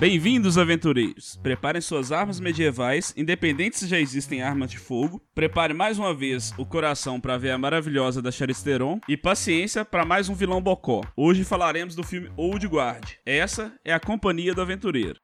Bem-vindos, aventureiros! Preparem suas armas medievais, independente se já existem armas de fogo. Prepare mais uma vez o coração para ver a maravilhosa da Charisteron e paciência para mais um vilão bocó. Hoje falaremos do filme Old Guard. Essa é a companhia do aventureiro.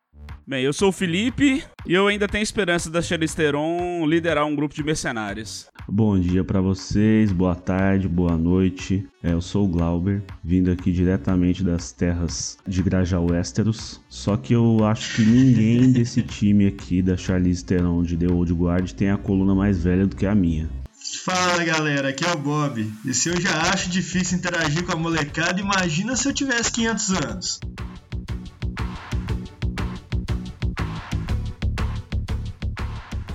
Bem, eu sou o Felipe e eu ainda tenho esperança da Charisteron liderar um grupo de mercenários. Bom dia para vocês, boa tarde, boa noite. É, eu sou o Glauber, vindo aqui diretamente das terras de Graja Westeros. Só que eu acho que ninguém desse time aqui da Charlize Theron de The Old Guard tem a coluna mais velha do que a minha. Fala galera, aqui é o Bob. E se eu já acho difícil interagir com a molecada, imagina se eu tivesse 500 anos.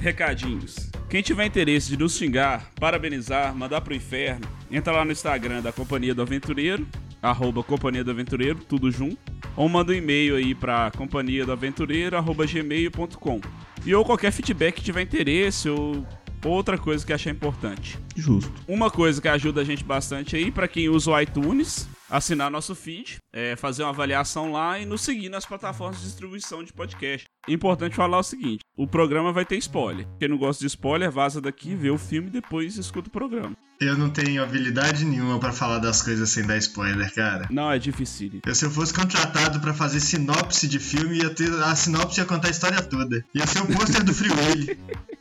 Recadinhos. Quem tiver interesse de nos xingar, parabenizar, mandar pro inferno, entra lá no Instagram da Companhia do Aventureiro, arroba Companhia do Aventureiro, tudo junto, ou manda um e-mail aí pra companhia do aventureiro, arroba gmail.com. E ou qualquer feedback que tiver interesse ou outra coisa que achar importante. Justo. Uma coisa que ajuda a gente bastante aí, para quem usa o iTunes, assinar nosso feed, é, fazer uma avaliação lá e nos seguir nas plataformas de distribuição de podcast. Importante falar o seguinte: o programa vai ter spoiler. Quem não gosta de spoiler, vaza daqui, vê o filme e depois escuta o programa. Eu não tenho habilidade nenhuma para falar das coisas sem dar spoiler, cara. Não, é difícil. Eu, se eu fosse contratado para fazer sinopse de filme, ia ter a sinopse ia contar a história toda. Ia ser o pôster do Free Willy.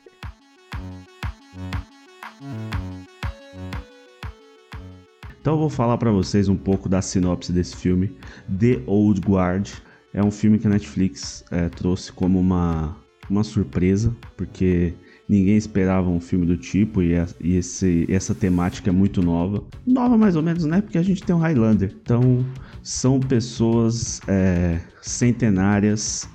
Então eu vou falar para vocês um pouco da sinopse desse filme, The Old Guard. É um filme que a Netflix é, trouxe como uma, uma surpresa, porque ninguém esperava um filme do tipo e, e esse, essa temática é muito nova. Nova mais ou menos, né? Porque a gente tem um Highlander. Então são pessoas é, centenárias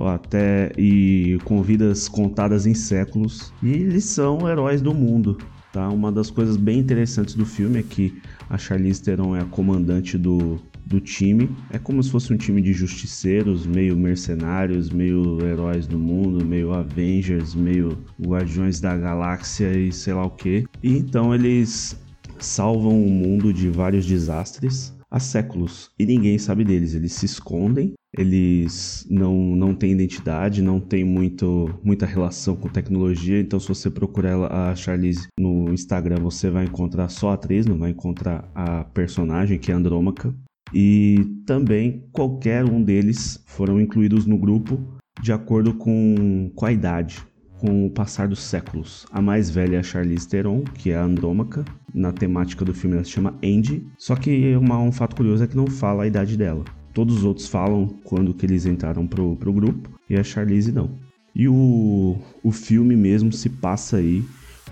até e com vidas contadas em séculos e eles são heróis do mundo. Tá? Uma das coisas bem interessantes do filme é que a Charlize Theron é a comandante do, do time. É como se fosse um time de justiceiros, meio mercenários, meio heróis do mundo, meio Avengers, meio Guardiões da Galáxia e sei lá o que. E então eles salvam o mundo de vários desastres há séculos e ninguém sabe deles. Eles se escondem, eles não, não têm identidade, não têm muito, muita relação com tecnologia. Então, se você procurar a Charlize no Instagram, você vai encontrar só a atriz, não vai encontrar a personagem que é Andrômaca. E também qualquer um deles foram incluídos no grupo de acordo com, com a idade com o passar dos séculos. A mais velha é a Charlize Theron, que é a Andrômaca. Na temática do filme ela se chama Andy. Só que uma, um fato curioso é que não fala a idade dela. Todos os outros falam quando que eles entraram pro, pro grupo e a Charlize não. E o, o filme mesmo se passa aí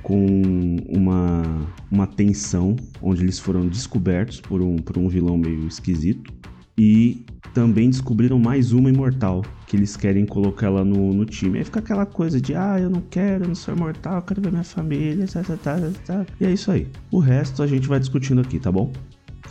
com uma, uma tensão onde eles foram descobertos por um, por um vilão meio esquisito e também descobriram mais uma imortal que eles querem colocar ela no, no time. Aí fica aquela coisa de, ah, eu não quero, eu não sou imortal, eu quero ver minha família, tá, tá, tá, tá. E é isso aí. O resto a gente vai discutindo aqui, tá bom?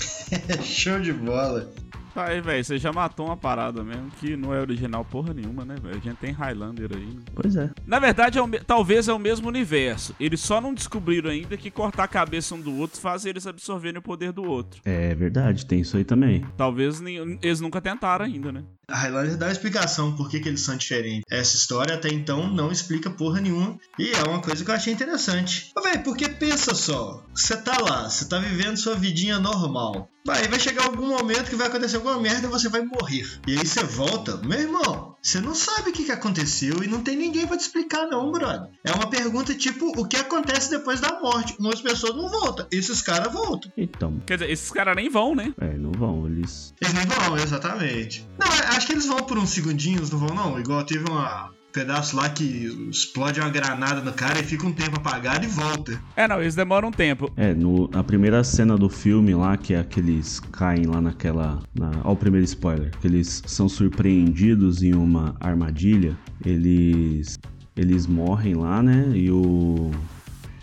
Show de bola. Aí, velho, você já matou uma parada mesmo que não é original porra nenhuma, né, velho? A gente tem Highlander aí. Né? Pois é. Na verdade, é o, talvez é o mesmo universo. Eles só não descobriram ainda que cortar a cabeça um do outro faz eles absorverem o poder do outro. É verdade, tem isso aí também. Talvez eles nunca tentaram ainda, né? A Highlander dá uma explicação por que, que eles são diferentes. Essa história até então não explica porra nenhuma. E é uma coisa que eu achei interessante. Mas, velho, porque pensa só. Você tá lá, você tá vivendo sua vidinha normal. Vai, vai chegar algum momento que vai acontecer alguma merda e você vai morrer. E aí você volta, meu irmão, você não sabe o que, que aconteceu e não tem ninguém para te explicar, não, brother. É uma pergunta tipo, o que acontece depois da morte? Muitas pessoas não voltam, esses caras voltam. Então. Quer dizer, esses caras nem vão, né? É, não vão, eles. Eles nem vão, exatamente. Não, acho que eles vão por uns segundinhos, não vão, não? Igual teve uma pedaço lá que explode uma granada no cara e fica um tempo apagado e volta. É, não, eles demoram um tempo. É, no, na primeira cena do filme lá, que é que eles caem lá naquela. Na, ó, o primeiro spoiler. Que eles são surpreendidos em uma armadilha. Eles. Eles morrem lá, né? E o.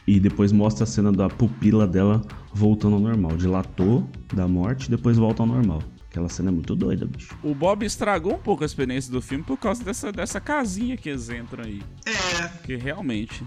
E depois mostra a cena da pupila dela voltando ao normal. Dilatou da morte, depois volta ao normal. Aquela cena é muito doida, bicho. O Bob estragou um pouco a experiência do filme por causa dessa, dessa casinha que eles entram aí. É. Que realmente.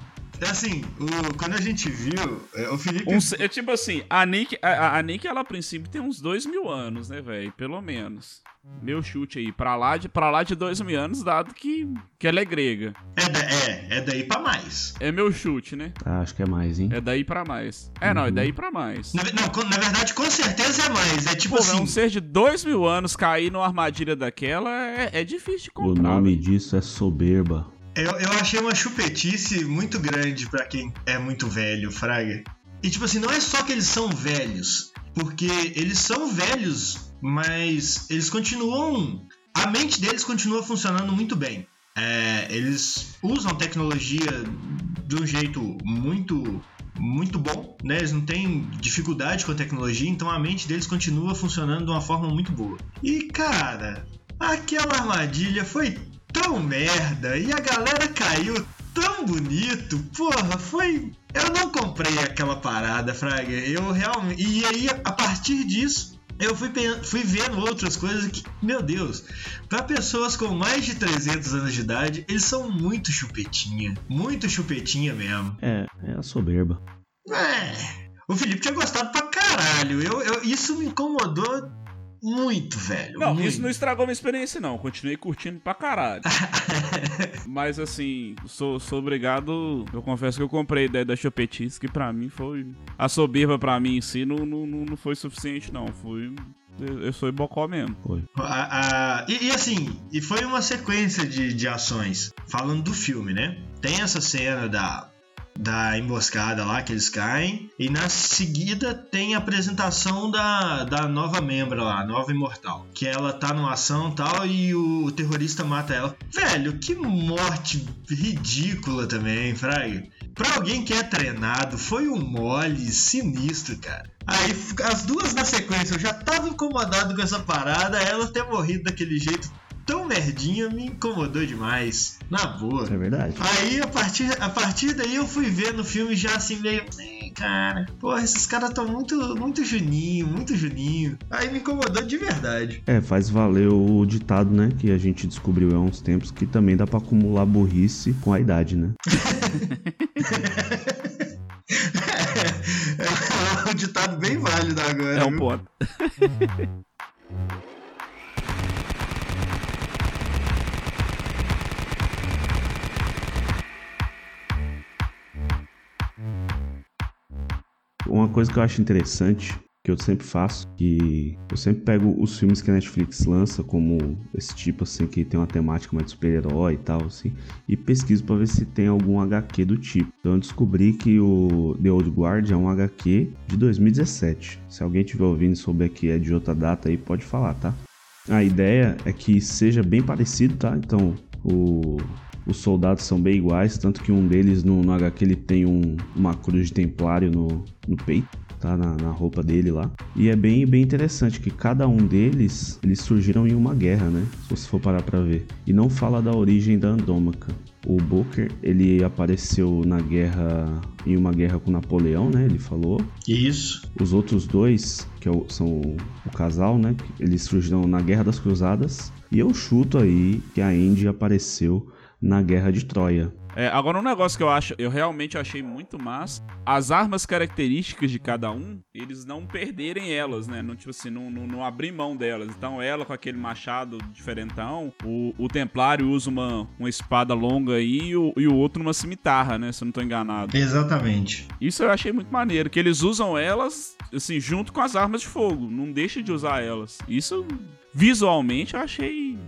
Assim, o, quando a gente viu, é, o Felipe. Um, é tipo assim, a Nick, a, a Nick, ela a princípio tem uns dois mil anos, né, velho? Pelo menos. Meu chute aí, pra lá de, pra lá de dois mil anos, dado que, que ela é grega. É, da, é, é daí pra mais. É meu chute, né? Ah, acho que é mais, hein? É daí pra mais. É, não, é Uhum. daí pra mais. Na, não, na verdade, com certeza é mais. É tipo Pô, assim. um ser de dois mil anos cair numa armadilha daquela é, é difícil de O comprar. nome velho. disso é soberba. Eu, eu achei uma chupetice muito grande pra quem é muito velho, Fraga. E tipo assim, não é só que eles são velhos, porque eles são velhos, mas eles continuam. A mente deles continua funcionando muito bem. É, eles usam tecnologia de um jeito muito muito bom, né? Eles não têm dificuldade com a tecnologia, então a mente deles continua funcionando de uma forma muito boa. E cara, aquela armadilha foi tão merda e a galera caiu tão bonito. Porra, foi. Eu não comprei aquela parada, Fraga. Eu realmente. E aí, a partir disso. Eu fui, fui vendo outras coisas que, meu Deus, para pessoas com mais de 300 anos de idade, eles são muito chupetinha. Muito chupetinha mesmo. É, é a soberba. É. O Felipe tinha gostado pra caralho. Eu, eu- isso me incomodou muito, velho. Não, muito. isso não estragou minha experiência, não. Continuei curtindo pra caralho. Mas assim, sou, sou obrigado. Eu confesso que eu comprei a ideia da Chopetice, que pra mim foi. A soberba pra mim em si não, não, não não foi suficiente, não. Foi. Eu sou bocó mesmo. Foi. A- a- e, e assim, e foi uma sequência de, de ações. Falando do filme, né? Tem essa cena da, da emboscada lá que eles caem. E na seguida tem a apresentação da, da nova membra lá, nova imortal. Que ela tá numa ação tal e o terrorista mata ela. Velho, que morte ridícula também, Fraga. Pra alguém que é treinado, foi um mole sinistro, cara. Aí, as duas na sequência, eu já tava incomodado com essa parada, ela ter morrido daquele jeito tão merdinha me incomodou demais. Na boa. É verdade. Aí, a partir, a partir daí, eu fui ver no filme já assim, meio. "Eh, Cara, porra, esses caras tão muito, muito juninho, muito juninho. Aí me incomodou de verdade. É, faz valer o ditado, né? Que a gente descobriu há uns tempos que também dá pra acumular burrice com a idade, né? É um ditado bem válido agora. É um viu? ponto. Uma coisa que eu acho interessante, que eu sempre faço, que eu sempre pego os filmes que a Netflix lança, como esse tipo assim, que tem uma temática mais de super-herói e tal, assim, e pesquiso pra ver se tem algum HQ do tipo. Então eu descobri que o The Old Guard é um HQ de 2017. Se alguém estiver ouvindo e souber que é de outra data aí, pode falar, tá? A ideia é que seja bem parecido, tá? Então, o, os soldados são bem iguais, tanto que um deles no, no HQ ele tem um- uma cruz de templário no, no peito, tá? Na, na roupa dele lá. E é bem, bem interessante que cada um deles, eles surgiram em uma guerra, né? Se você for parar pra ver. E não fala da origem da Andrômaca. O Booker, ele apareceu na guerra, em uma guerra com Napoleão, né? Ele falou. Isso. Os outros dois, que é são o, o casal, né? Eles surgiram na Guerra das Cruzadas. E eu chuto aí que a Indy apareceu na Guerra de Troia. É, agora um negócio que eu acho, eu realmente achei muito massa, as armas características de cada um, eles não perderem elas, né? Não, tipo assim, não, não, não abrir mão delas. Então ela com aquele machado diferentão, o, o templário usa uma, uma espada longa aí e o, e o outro uma cimitarra, né? Se eu não tô enganado. Exatamente. Isso eu achei muito maneiro, que eles usam elas, assim, junto com as armas de fogo. Não deixa de usar elas. Isso, visualmente, eu achei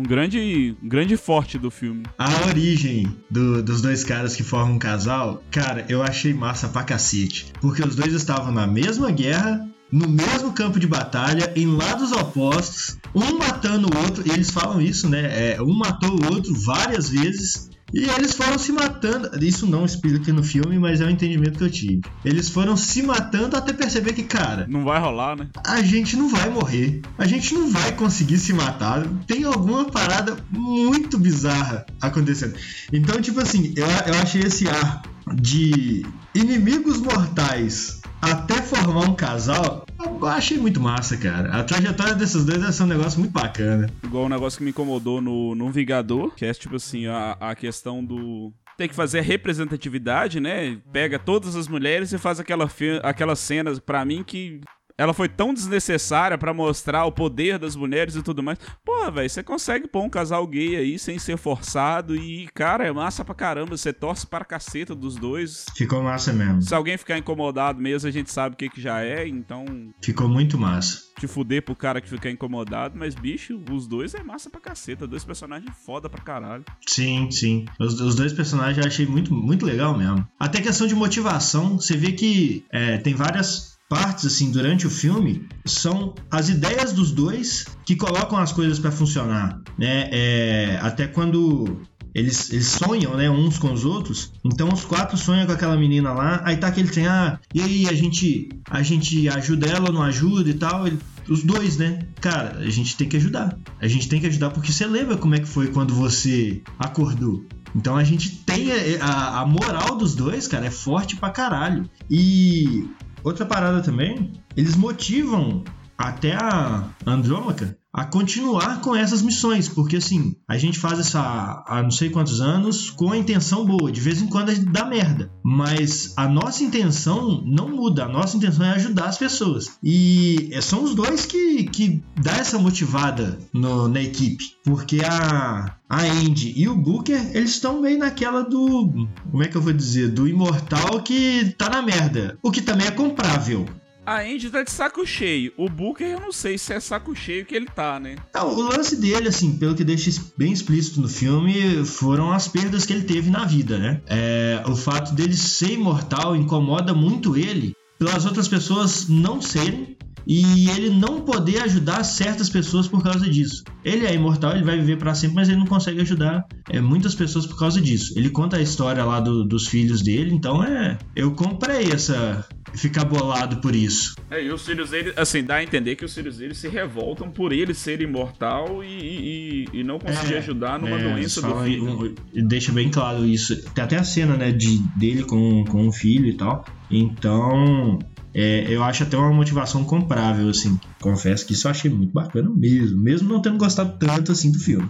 um grande, um grande forte do filme. A origem do- dos dois caras que formam um casal, cara, eu achei massa pra cacete. Porque os dois estavam na mesma guerra, no mesmo campo de batalha, em lados opostos, um matando o outro, e eles falam isso, né? É, um matou o outro várias vezes. E eles foram se matando. Isso não explica no filme, mas é o entendimento que eu tive. Eles foram se matando até perceber que, cara, Não vai rolar, né? a gente não vai morrer. A gente não vai conseguir se matar. Tem alguma parada muito bizarra acontecendo. Então, tipo assim, eu, eu achei esse ar de inimigos mortais até formar um casal. Eu achei muito massa, cara. A trajetória desses dois deve ser um negócio muito bacana. Igual um negócio que me incomodou no, no Vingador, que é tipo assim, a, a questão do. tem que fazer a representatividade, né? Pega todas as mulheres e faz aquela aquelas cenas para mim que ela foi tão desnecessária para mostrar o poder das mulheres e tudo mais. Pô, velho, você consegue pôr um casal gay aí sem ser forçado e, cara, é massa pra caramba. Você torce para a caceta dos dois. Ficou massa mesmo. Se alguém ficar incomodado mesmo, a gente sabe o que, que já é, então. Ficou muito massa. Te fuder pro cara que fica incomodado, mas, bicho, os dois é massa pra caceta. Dois personagens foda pra caralho. Sim, sim. Os, os dois personagens eu achei muito, muito legal mesmo. Até questão de motivação, você vê que é, tem várias partes assim durante o filme são as ideias dos dois que colocam as coisas para funcionar, né? É, até quando eles, eles sonham, né, uns com os outros. Então os quatro sonham com aquela menina lá. Aí tá aquele tem, ah, e aí a gente a gente ajuda ela, não ajuda e tal. Ele, os dois, né? Cara, a gente tem que ajudar. A gente tem que ajudar porque você lembra como é que foi quando você acordou. Então a gente tem a, a, a moral dos dois, cara, é forte pra caralho. E Outra parada também, eles motivam até a Andrômaca a continuar com essas missões, porque assim, a gente faz essa há não sei quantos anos com a intenção boa, de vez em quando a gente dá merda, mas a nossa intenção não muda, a nossa intenção é ajudar as pessoas. E é, são os dois que, que dá essa motivada no, na equipe, porque a, a Andy e o Booker, eles estão meio naquela do, como é que eu vou dizer, do imortal que tá na merda, o que também é comprável. A Andy tá de saco cheio. O Booker, eu não sei se é saco cheio que ele tá, né? Não, o lance dele, assim, pelo que deixa bem explícito no filme, foram as perdas que ele teve na vida, né? É, o fato dele ser imortal incomoda muito ele pelas outras pessoas não serem e ele não poder ajudar certas pessoas por causa disso. Ele é imortal, ele vai viver para sempre, mas ele não consegue ajudar é, muitas pessoas por causa disso. Ele conta a história lá do, dos filhos dele, então é. Eu comprei essa. Ficar bolado por isso. É, e os filhos dele, assim, dá a entender que os filhos dele se revoltam por ele ser imortal e, e, e não conseguir é, ajudar numa é, doença do filho. E deixa bem claro isso. Tem até a cena, né, de, dele com, com o filho e tal. Então, é, eu acho até uma motivação comprável, assim. Confesso que isso eu achei muito bacana mesmo, mesmo não tendo gostado tanto assim do filme.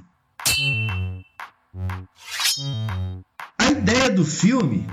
A ideia do filme,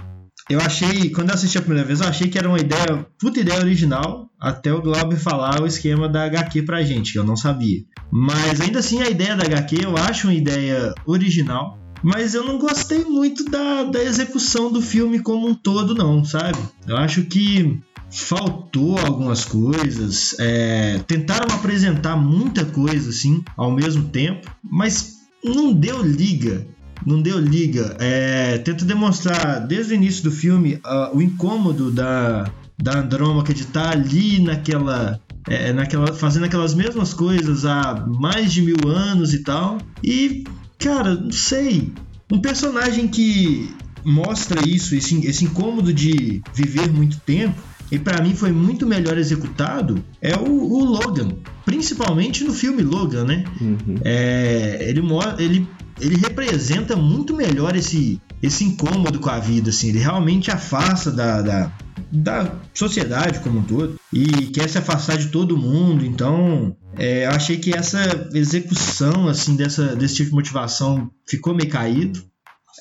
eu achei, quando eu assisti a primeira vez, eu achei que era uma ideia, puta ideia original, até o Glauber falar o esquema da HQ pra gente, que eu não sabia. Mas ainda assim, a ideia da HQ eu acho uma ideia original, mas eu não gostei muito da, da execução do filme como um todo, não, sabe? Eu acho que faltou algumas coisas, é, tentaram apresentar muita coisa assim ao mesmo tempo, mas não deu liga. Não deu liga. É, tenta demonstrar desde o início do filme uh, o incômodo da, da Andrômaca de estar ali naquela, é, naquela. fazendo aquelas mesmas coisas há mais de mil anos e tal. E, cara, não sei. Um personagem que mostra isso, esse, esse incômodo de viver muito tempo, e para mim foi muito melhor executado é o, o, Logan, principalmente no filme Logan, né? Uhum. É, ele, ele, ele representa muito melhor esse, esse incômodo com a vida, assim, ele realmente afasta da, da, da sociedade como um todo e quer se afastar de todo mundo, então é, eu achei que essa execução assim dessa, desse tipo de motivação ficou meio caído.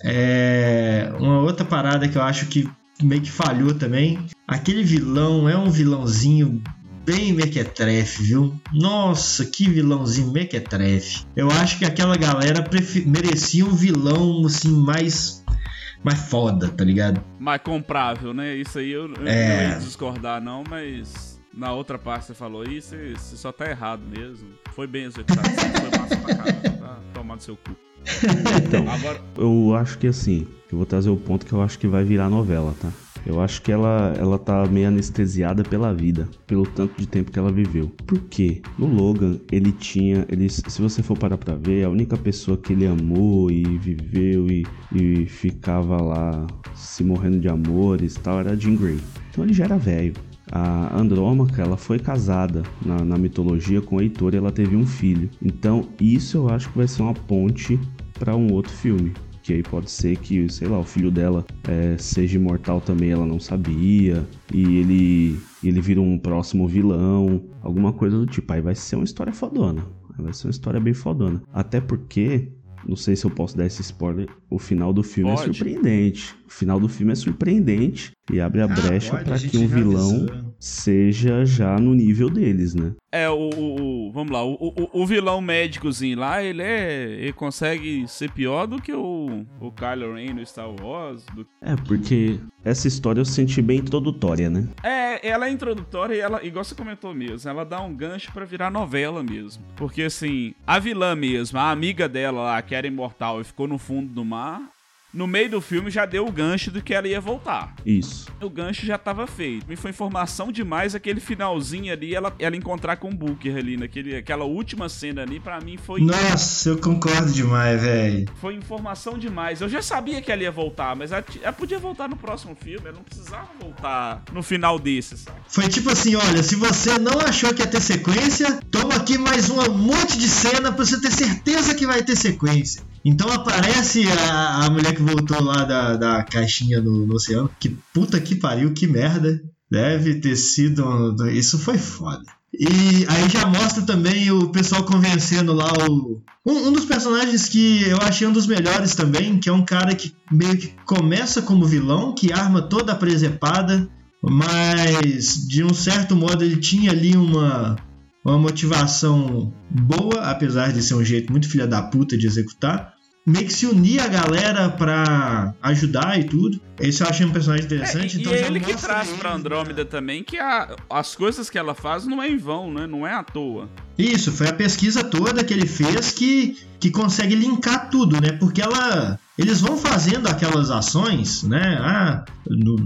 É, uma outra parada que eu acho que meio que falhou também. Aquele vilão é um vilãozinho bem mequetrefe, viu? Nossa, que vilãozinho mequetrefe. Eu acho que aquela galera merecia um vilão assim mais mais foda, tá ligado? Mais comprável, né? Isso aí eu, eu é... não ia discordar não, mas na outra parte você falou isso, você só tá errado mesmo. Foi bem executado, foi massa pra caramba, tá tomando seu cu. Então, Agora... eu acho que assim, eu vou trazer o ponto que eu acho que vai virar novela, tá? Eu acho que ela, ela tá meio anestesiada pela vida, pelo tanto de tempo que ela viveu. Por quê? No Logan, ele tinha. Ele, se você for parar pra ver, a única pessoa que ele amou e viveu e, e ficava lá se morrendo de amores e tal era a Jean Grey. Então ele já era velho. A Andrômaca, ela foi casada na, na mitologia com Heitor e ela teve um filho. Então, isso eu acho que vai ser uma ponte para um outro filme. Que aí pode ser que, sei lá, o filho dela é, seja imortal também, ela não sabia. E ele, ele vira um próximo vilão, alguma coisa do tipo. Aí vai ser uma história fodona. Vai ser uma história bem fodona. Até porque não sei se eu posso dar esse spoiler, o final do filme é Pode. surpreendente. O final do filme é surpreendente e abre a Ah, brecha pode, a pra gente que um vilão avisou. Seja já no nível deles, né? É, o, o- o- Vamos lá, o, o, o vilão médicozinho lá, ele é. Ele consegue ser pior do que o, o Kylo Ren no Star Wars. do- É, porque essa história eu senti bem introdutória, né? É, ela é introdutória e ela, igual você comentou mesmo, ela dá um gancho pra virar novela mesmo. Porque assim, a vilã mesmo, a amiga dela lá, que era imortal e ficou no fundo do mar, no meio do filme já deu o gancho do que ela ia voltar. Isso. O gancho já tava feito. Me foi informação demais aquele finalzinho ali, ela, ela encontrar com o Booker ali, naquele, aquela última cena ali, pra mim foi, Nossa, eu concordo demais, velho. foi informação demais. Eu já sabia que ela ia voltar, mas ela, ela podia voltar no próximo filme, ela não precisava voltar no final desse, sabe? Foi tipo assim, olha, se você não achou que ia ter sequência, toma aqui mais um monte de cena pra você ter certeza que vai ter sequência. Então aparece a, a mulher que voltou lá da, da caixinha no, no oceano. Que puta que pariu, que merda. Deve ter sido. Isso foi foda. E aí já mostra também o pessoal convencendo lá o. Um, um dos personagens que eu achei um dos melhores também, que é um cara que meio que começa como vilão, que arma toda a presepada, mas de um certo modo ele tinha ali uma, uma motivação boa, apesar de ser um jeito muito filha da puta de executar. Meio que se unir a galera pra ajudar e tudo. Esse eu achei um personagem interessante. É, e então e é ele que traz pra Andrômeda também que a- as coisas que ela faz não é em vão, né? Não é à toa. Isso, foi a pesquisa toda que ele fez que, que consegue linkar tudo, né? Porque ela. Eles vão fazendo aquelas ações, né? Ah, no,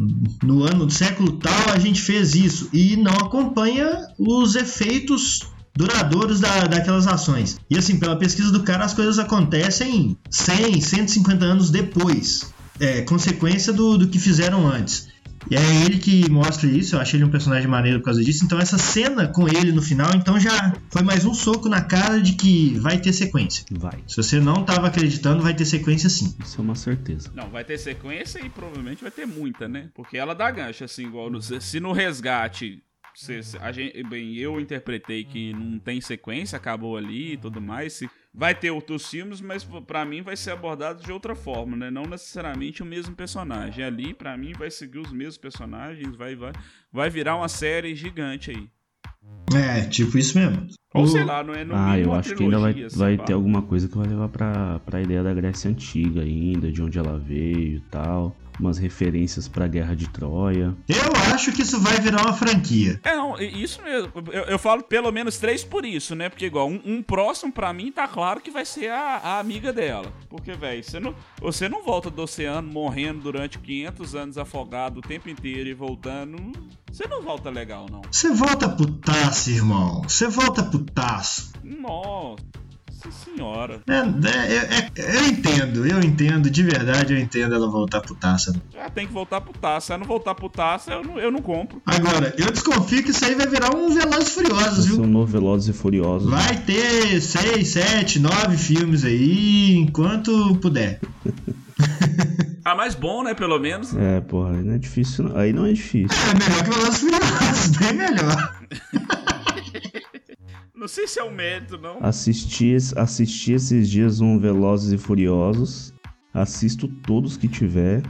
no ano do século tal a gente fez isso. E não acompanha os efeitos duradouros da, daquelas ações. E assim, pela pesquisa do cara, as coisas acontecem 100, 150 anos depois. É, consequência do, do que fizeram antes. E é ele que mostra isso, eu achei ele um personagem maneiro por causa disso. Então essa cena com ele no final, então já foi mais um soco na cara de que vai ter sequência. Vai. Se você não estava acreditando, vai ter sequência sim. Isso é uma certeza. Não, vai ter sequência e provavelmente vai ter muita, né? Porque ela dá gancho, assim, igual no- se no resgate. Se a gente, bem, eu interpretei que não tem sequência, acabou ali e tudo mais. Se, vai ter outros filmes, mas pra mim vai ser abordado de outra forma, né? Não necessariamente o mesmo personagem. Ali, pra mim, vai seguir os mesmos personagens, vai, vai, vai virar uma série gigante aí. É, tipo isso mesmo. Ou sei lá, não é no ah, mínimo eu acho que ainda vai, vai ter alguma coisa que vai levar pra, pra ideia da Grécia Antiga ainda, de onde ela veio e tal. Umas referências pra Guerra de Troia. Eu acho que isso vai virar uma franquia. É, não, isso mesmo. Eu, eu falo pelo menos três por isso, né? Porque, igual, um, um próximo pra mim tá claro que vai ser a, a amiga dela. Porque, velho, você não, você não volta do oceano morrendo durante 500 anos afogado o tempo inteiro e voltando. Você não volta legal, não. Você volta putaço, irmão. Você volta putaço. Nossa senhora. É, é, é, eu entendo, eu entendo, de verdade eu entendo ela voltar putaça. Já tem que voltar pro taça. Se ela não voltar pro taça, eu não, eu não compro. Agora, eu desconfio que isso aí vai virar um Velozes e Furiosos, São viu? novos Velozes e Furiosos. Vai ter seis, sete, nove filmes aí, enquanto puder. Ah, mas bom, né? Pelo menos. É, porra, aí não é difícil. não. Aí não é difícil. É melhor que Velozes e Furiosos, bem melhor. Não sei se é o mérito, não. Assisti, assisti esses dias um Velozes e Furiosos. Assisto todos que tiver.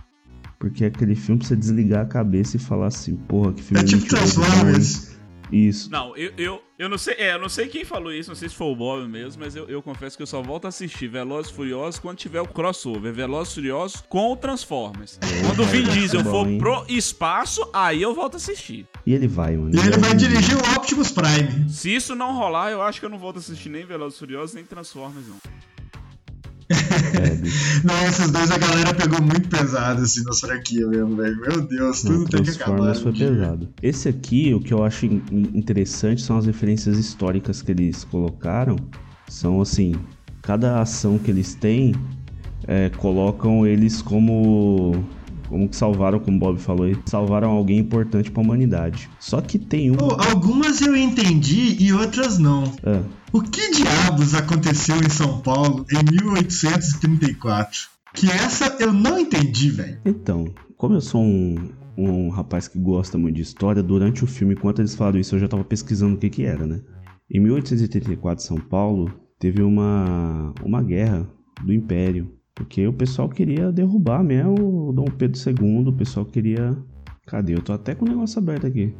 Porque é aquele filme pra você desligar a cabeça e falar assim, porra, que filme É tipo Transformers. Isso. Não, eu, eu, eu não sei, é, eu não sei quem falou isso, não sei se foi o Bob mesmo, mas eu, eu confesso que eu só volto a assistir Velozes e Furiosos quando tiver o crossover, Velozes e Furiosos com o Transformers. Quando o Vin Diesel bom, for hein? pro espaço, aí eu volto a assistir. E ele vai, mano. E ele vai é- dirigir o Optimus Prime. Se isso não rolar, eu acho que eu não volto a assistir nem Velozes e Furiosos, nem Transformers, não. É. Não, esses dois a galera pegou muito pesado assim nas franquias mesmo, velho. Meu Deus, tudo Não, tem que acabar. Foi dia. pesado. Esse aqui, o que eu acho in- interessante são as referências históricas que eles colocaram. São assim, cada ação que eles têm, é, colocam eles como. Como que salvaram, como o Bob falou, aí, salvaram alguém importante pra humanidade. Só que tem um. Pô, algumas eu entendi e outras não. Ah, O que diabos aconteceu em São Paulo em 1834? Que essa eu não entendi, velho. então, como eu sou um, um rapaz que gosta muito de história, durante o filme, enquanto eles falaram isso, eu já tava pesquisando o que que era, né? Em 1884, São Paulo, teve uma, uma guerra do Império. Porque o pessoal queria derrubar mesmo o Dom Pedro II, o pessoal queria. Cadê? Eu tô até com o negócio aberto aqui.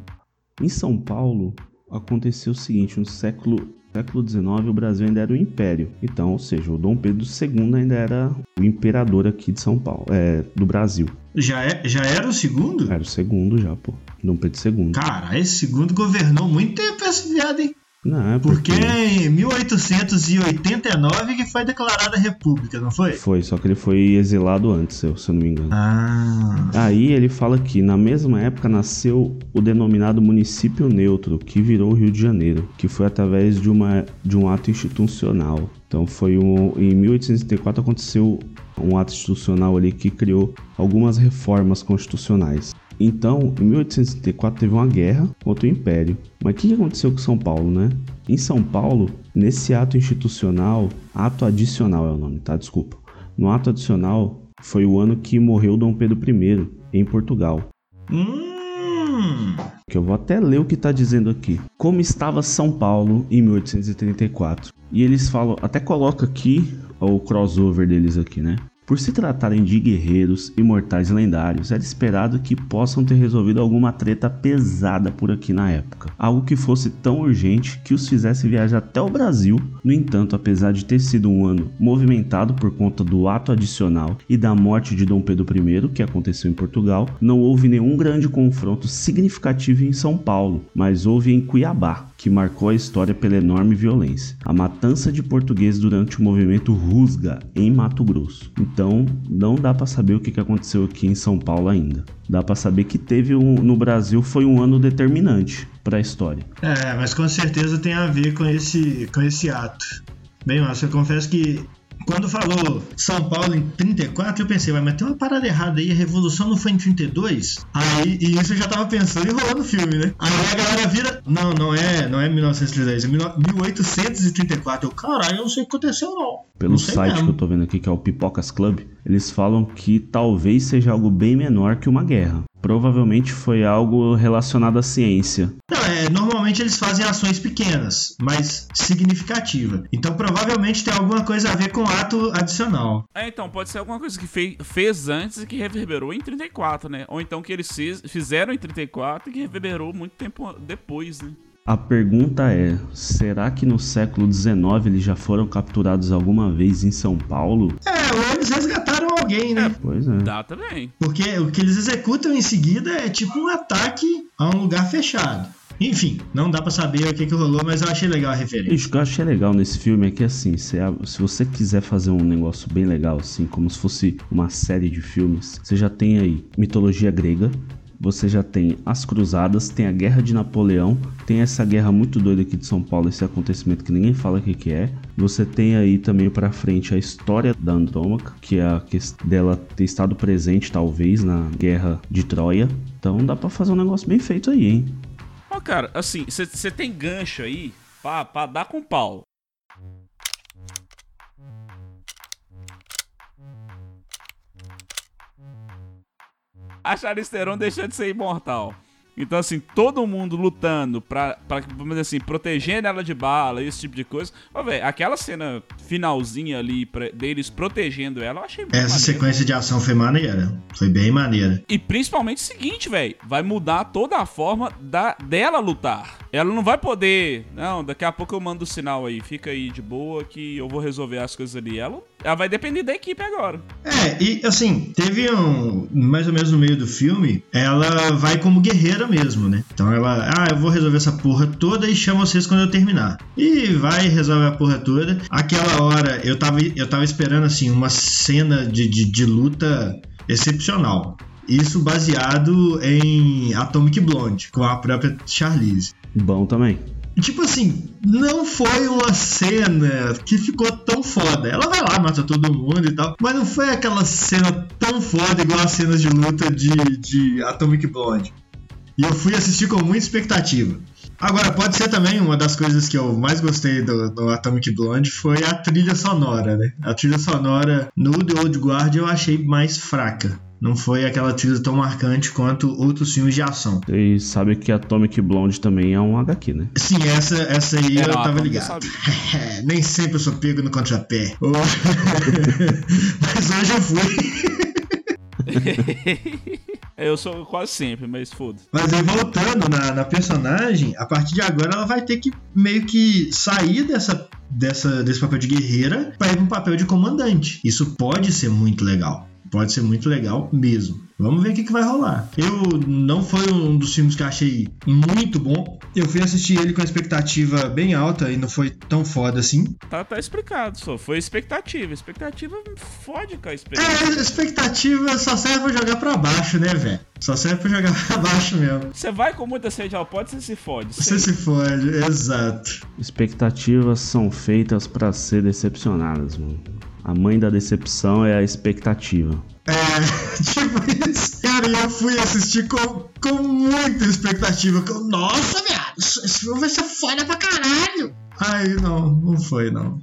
Em São Paulo, aconteceu o seguinte: no século século XIX o Brasil ainda era o império. Então, ou seja, o Dom Pedro II ainda era o imperador aqui de São Paulo, é, do Brasil. Já, é, já era o segundo? Era o segundo já, pô. Dom Pedro II. Cara, esse segundo governou muito tempo esse viado, hein? Não, é porque... porque em 1889 que foi declarada a República, não foi? Foi, só que ele foi exilado antes, se eu não me engano. Ah. Aí ele fala que na mesma época nasceu o denominado município neutro, que virou o Rio de Janeiro, que foi através de, uma, de um ato institucional. Então foi um, em 1834 aconteceu um ato institucional ali que criou algumas reformas constitucionais. Então, em 1864 teve uma guerra contra o Império. Mas o que aconteceu com São Paulo, né? Em São Paulo, nesse ato institucional, ato adicional é o nome, tá? Desculpa. No ato adicional, foi o ano que morreu Dom Pedro I, em Portugal. Hum. Que eu vou até ler o que tá dizendo aqui. Como estava São Paulo em 1834. E eles falam, até coloca aqui o crossover deles aqui, né? Por se tratarem de guerreiros imortais lendários, era esperado que possam ter resolvido alguma treta pesada por aqui na época. Algo que fosse tão urgente que os fizesse viajar até o Brasil. No entanto, apesar de ter sido um ano movimentado por conta do ato adicional e da morte de Dom Pedro I, que aconteceu em Portugal, não houve nenhum grande confronto significativo em São Paulo, mas houve em Cuiabá, que marcou a história pela enorme violência. A matança de portugueses durante o movimento Rusga, em Mato Grosso. Então, não dá para saber o que aconteceu aqui em São Paulo ainda. Dá para saber que teve um, no Brasil foi um ano determinante para a história. É, mas com certeza tem a ver com esse, com esse ato. Bem, mas eu confesso que quando falou São Paulo em 34, eu pensei, mas tem uma parada errada aí, a revolução não foi em 32? Aí, e isso eu já tava pensando e rolando o filme, né? Aí a galera vira, não, não é, não é 1932, é 1834. Eu, caralho, eu não sei o que aconteceu não. Pelo não site mesmo. que eu tô vendo aqui, que é o Pipocas Club, eles falam que talvez seja algo bem menor que uma guerra. Provavelmente foi algo relacionado à ciência. Não, é, normalmente eles fazem ações pequenas, mas significativa. Então provavelmente tem alguma coisa a ver com ato adicional. É, então, pode ser alguma coisa que fez, fez antes e que reverberou em 34, né? Ou então que eles fiz, fizeram em 34 e que reverberou muito tempo depois, né? A pergunta é: será que no século XIX eles já foram capturados alguma vez em São Paulo? É, ou eles resgataram alguém, né? Pois é. Dá também. Porque o que eles executam em seguida é tipo um ataque a um lugar fechado. Enfim, não dá pra saber o que, que rolou, mas eu achei legal a referência. Isso que eu achei legal nesse filme é que assim, se, se você quiser fazer um negócio bem legal, assim, como se fosse uma série de filmes, você já tem aí mitologia grega, você já tem as cruzadas, tem a guerra de Napoleão, tem essa guerra muito doida aqui de São Paulo, esse acontecimento que ninguém fala o que, que é. Você tem aí também para frente a história da Andrômaca, que é a questão dela ter estado presente talvez na guerra de Troia. Então dá para fazer um negócio bem feito aí, hein? Ó, cara, assim, você tem gancho aí pra, pra dar com pau. A Charlize deixou de ser imortal. Então, assim, todo mundo lutando pra, pra vamos dizer assim, protegendo ela de bala, esse tipo de coisa. Ó, velho, aquela cena finalzinha ali pra, deles protegendo ela, eu achei Essa maneiro. sequência de ação foi maneira. Foi bem maneira. E principalmente o seguinte, velho, vai mudar toda a forma da, dela lutar. Ela não vai poder, não, daqui a pouco eu mando o sinal aí, fica aí de boa que eu vou resolver as coisas ali. Ela, ela vai depender da equipe agora. É, e assim, teve um. Mais ou menos no meio do filme, ela vai como guerreira mesmo, né? Então ela, ah, eu vou resolver essa porra toda e chamo vocês quando eu terminar. E vai resolver a porra toda. Aquela hora eu tava, eu tava esperando assim, uma cena de, de, de luta excepcional. Isso baseado em Atomic Blonde, com a própria Charlize. Bom também. Tipo assim, não foi uma cena que ficou tão foda. Ela vai lá, mata todo mundo e tal. Mas não foi aquela cena tão foda igual as cenas de luta de, de Atomic Blonde. E eu fui assistir com muita expectativa. Agora, pode ser também uma das coisas que eu mais gostei do, do, Atomic Blonde foi a trilha sonora, né? A trilha sonora no The Old Guard eu achei mais fraca. Não foi aquela trilha tão marcante quanto outros filmes de ação. E sabe que Atomic Blonde também é um HQ, né? Sim, essa, essa aí é, eu tava ligado. Nem sempre eu sou pego no contrapé. Mas hoje eu fui. eu sou quase sempre, mas foda. Mas aí voltando na, na, personagem, a partir de agora ela vai ter que meio que sair dessa, dessa, desse papel de guerreira para ir para um papel de comandante. Isso pode ser muito legal. Pode ser muito legal mesmo. Vamos ver o que, que vai rolar. Eu não foi um dos filmes que achei muito bom. Eu fui assistir ele com a expectativa bem alta e não foi tão foda assim. Tá, tá explicado, só. Foi expectativa. Expectativa fode com a expectativa. É, expectativa só serve pra jogar pra baixo, né, velho? Só serve pra jogar pra baixo mesmo. Você vai com muita sede ao pote, você se fode. Você se fode, exato. Expectativas são feitas para ser decepcionadas, mano. A mãe da decepção é a expectativa. É, tipo isso. Cara, eu fui assistir com, com muita expectativa. Com, Nossa, viado, esse filme vai ser foda pra caralho. Aí, não, não foi, não.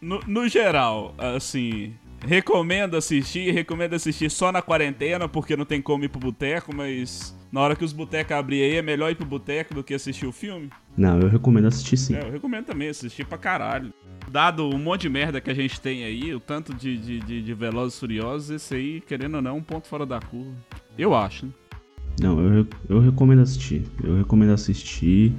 No, no geral, assim, recomendo assistir, recomendo assistir só na quarentena, porque não tem como ir pro boteco, mas na hora que os botecos abrirem aí, é melhor ir pro boteco do que assistir o filme? Não, eu recomendo assistir sim. É, eu recomendo também assistir pra caralho. Dado o monte de merda que a gente tem aí, o tanto de, de, de, de Velozes Furiosos, esse aí, querendo ou não, é um ponto fora da curva. Eu acho, né? Não, eu, eu recomendo assistir. Eu recomendo assistir.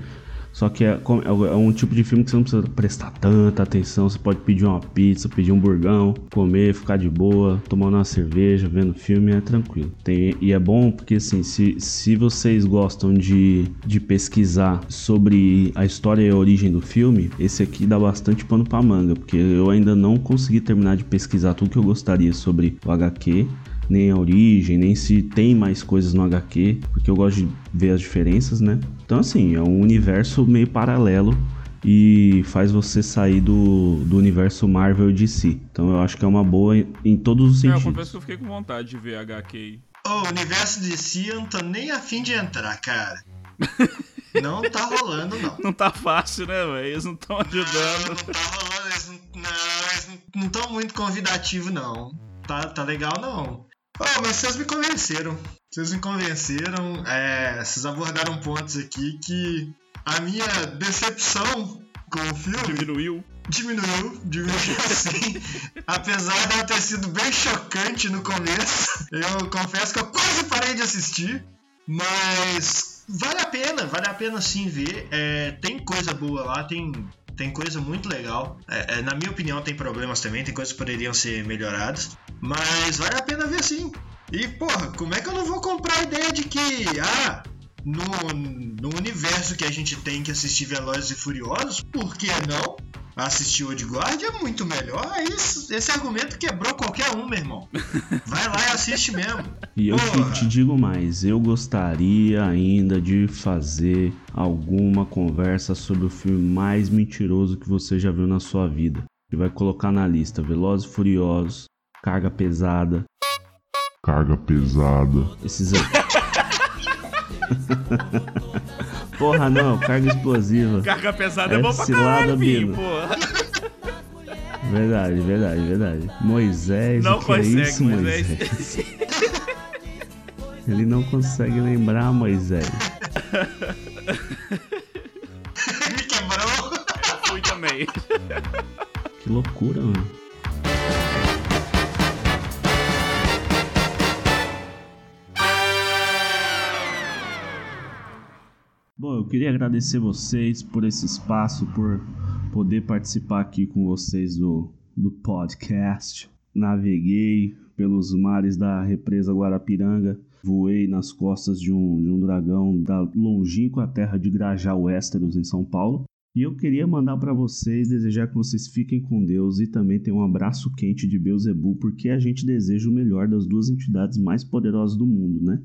Só que é, é, é, um tipo de filme que você não precisa prestar tanta atenção. Você pode pedir uma pizza, pedir um burgão, comer, ficar de boa, tomando uma cerveja, vendo filme, é tranquilo. Tem, e é bom porque, assim, se, se vocês gostam de, de pesquisar sobre a história e a origem do filme, esse aqui dá bastante pano pra manga, porque eu ainda não consegui terminar de pesquisar tudo que eu gostaria sobre o HQ nem a origem, nem se tem mais coisas no HQ, porque eu gosto de ver as diferenças, né? Então, assim, é um universo meio paralelo e faz você sair do, do universo Marvel e DC. Então, eu acho que é uma boa em, todos os sentidos. É, eu confesso que eu fiquei com vontade de ver HQ aí. O universo DC eu não tô nem afim de entrar, cara. Não tá rolando, não. Não tá fácil, né, velho? Eles não estão ajudando. Não, não tá rolando, eles não estão muito convidativos, não. Tá, tá legal, não. Oh, mas vocês me convenceram. Vocês me convenceram. É, vocês abordaram pontos aqui que a minha decepção com o filme. Diminuiu. Diminuiu, diminuiu assim. Apesar de ela ter sido bem chocante no começo, eu confesso que eu quase parei de assistir. Mas vale a pena, vale a pena sim ver. É, tem coisa boa lá, tem tem coisa muito legal. É, é, na minha opinião, tem problemas também, tem coisas que poderiam ser melhoradas. Mas vale a pena ver sim. E, porra, como é que eu não vou comprar a ideia de que, ah, no, no universo que a gente tem que assistir Velozes e Furiosos, por que não? assistir Old Guard é muito melhor. Isso, esse argumento quebrou qualquer um, meu irmão. Vai lá e assiste mesmo. E eu te, te digo mais, eu gostaria ainda de fazer alguma conversa sobre o filme mais mentiroso que você já viu na sua vida. E vai colocar na lista Velozes e Furiosos, Carga Pesada. Carga Pesada. Esses aí. Porra, não, carga explosiva. Carga pesada é, é bom pra caralho, filho, porra. Verdade, verdade, verdade. Moisés, não o que consegue, é isso, Moisés? Moisés? Ele não consegue lembrar, Moisés. Me quebrou. Fui também. Que loucura, mano. Queria agradecer vocês por esse espaço, por poder participar aqui com vocês do, do podcast. Naveguei pelos mares da represa Guarapiranga, voei nas costas de um, de um dragão da longínqua terra de Grajal Westeros, em São Paulo. E eu queria mandar para vocês, desejar que vocês fiquem com Deus e também tenham um abraço quente de Beuzebu, porque a gente deseja o melhor das duas entidades mais poderosas do mundo, né?